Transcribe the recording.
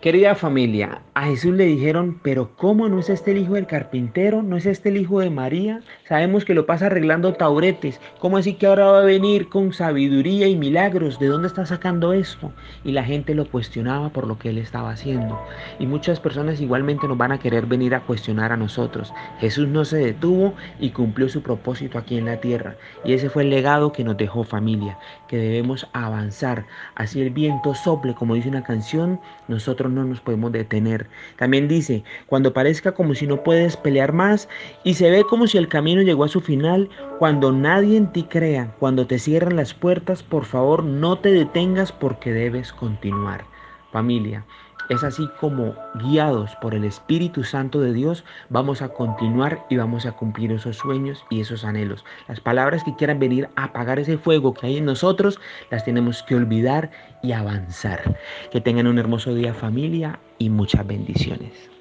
Querida familia, a Jesús le dijeron, pero ¿cómo no es este el hijo del carpintero? ¿No es este el hijo de María? Sabemos que lo pasa arreglando tauretes. ¿Cómo así que ahora va a venir con sabiduría y milagros? ¿De dónde está sacando esto? Y la gente lo cuestionaba por lo que él estaba haciendo. Y muchas personas igualmente nos van a querer venir a cuestionar a nosotros. Jesús no se detuvo y cumplió su propósito aquí en la tierra. Y ese fue el legado que nos dejó familia, que debemos avanzar. Así el viento sople, como dice una canción, nosotros no nos podemos detener. También dice, cuando parezca como si no puedes pelear más y se ve como si el camino llegó a su final, cuando nadie en ti crea, cuando te cierran las puertas, por favor no te detengas porque debes continuar. Familia, es así como guiados por el Espíritu Santo de Dios vamos a continuar y vamos a cumplir esos sueños y esos anhelos. Las palabras que quieran venir a apagar ese fuego que hay en nosotros, las tenemos que olvidar y avanzar. Que tengan un hermoso día familia y muchas bendiciones.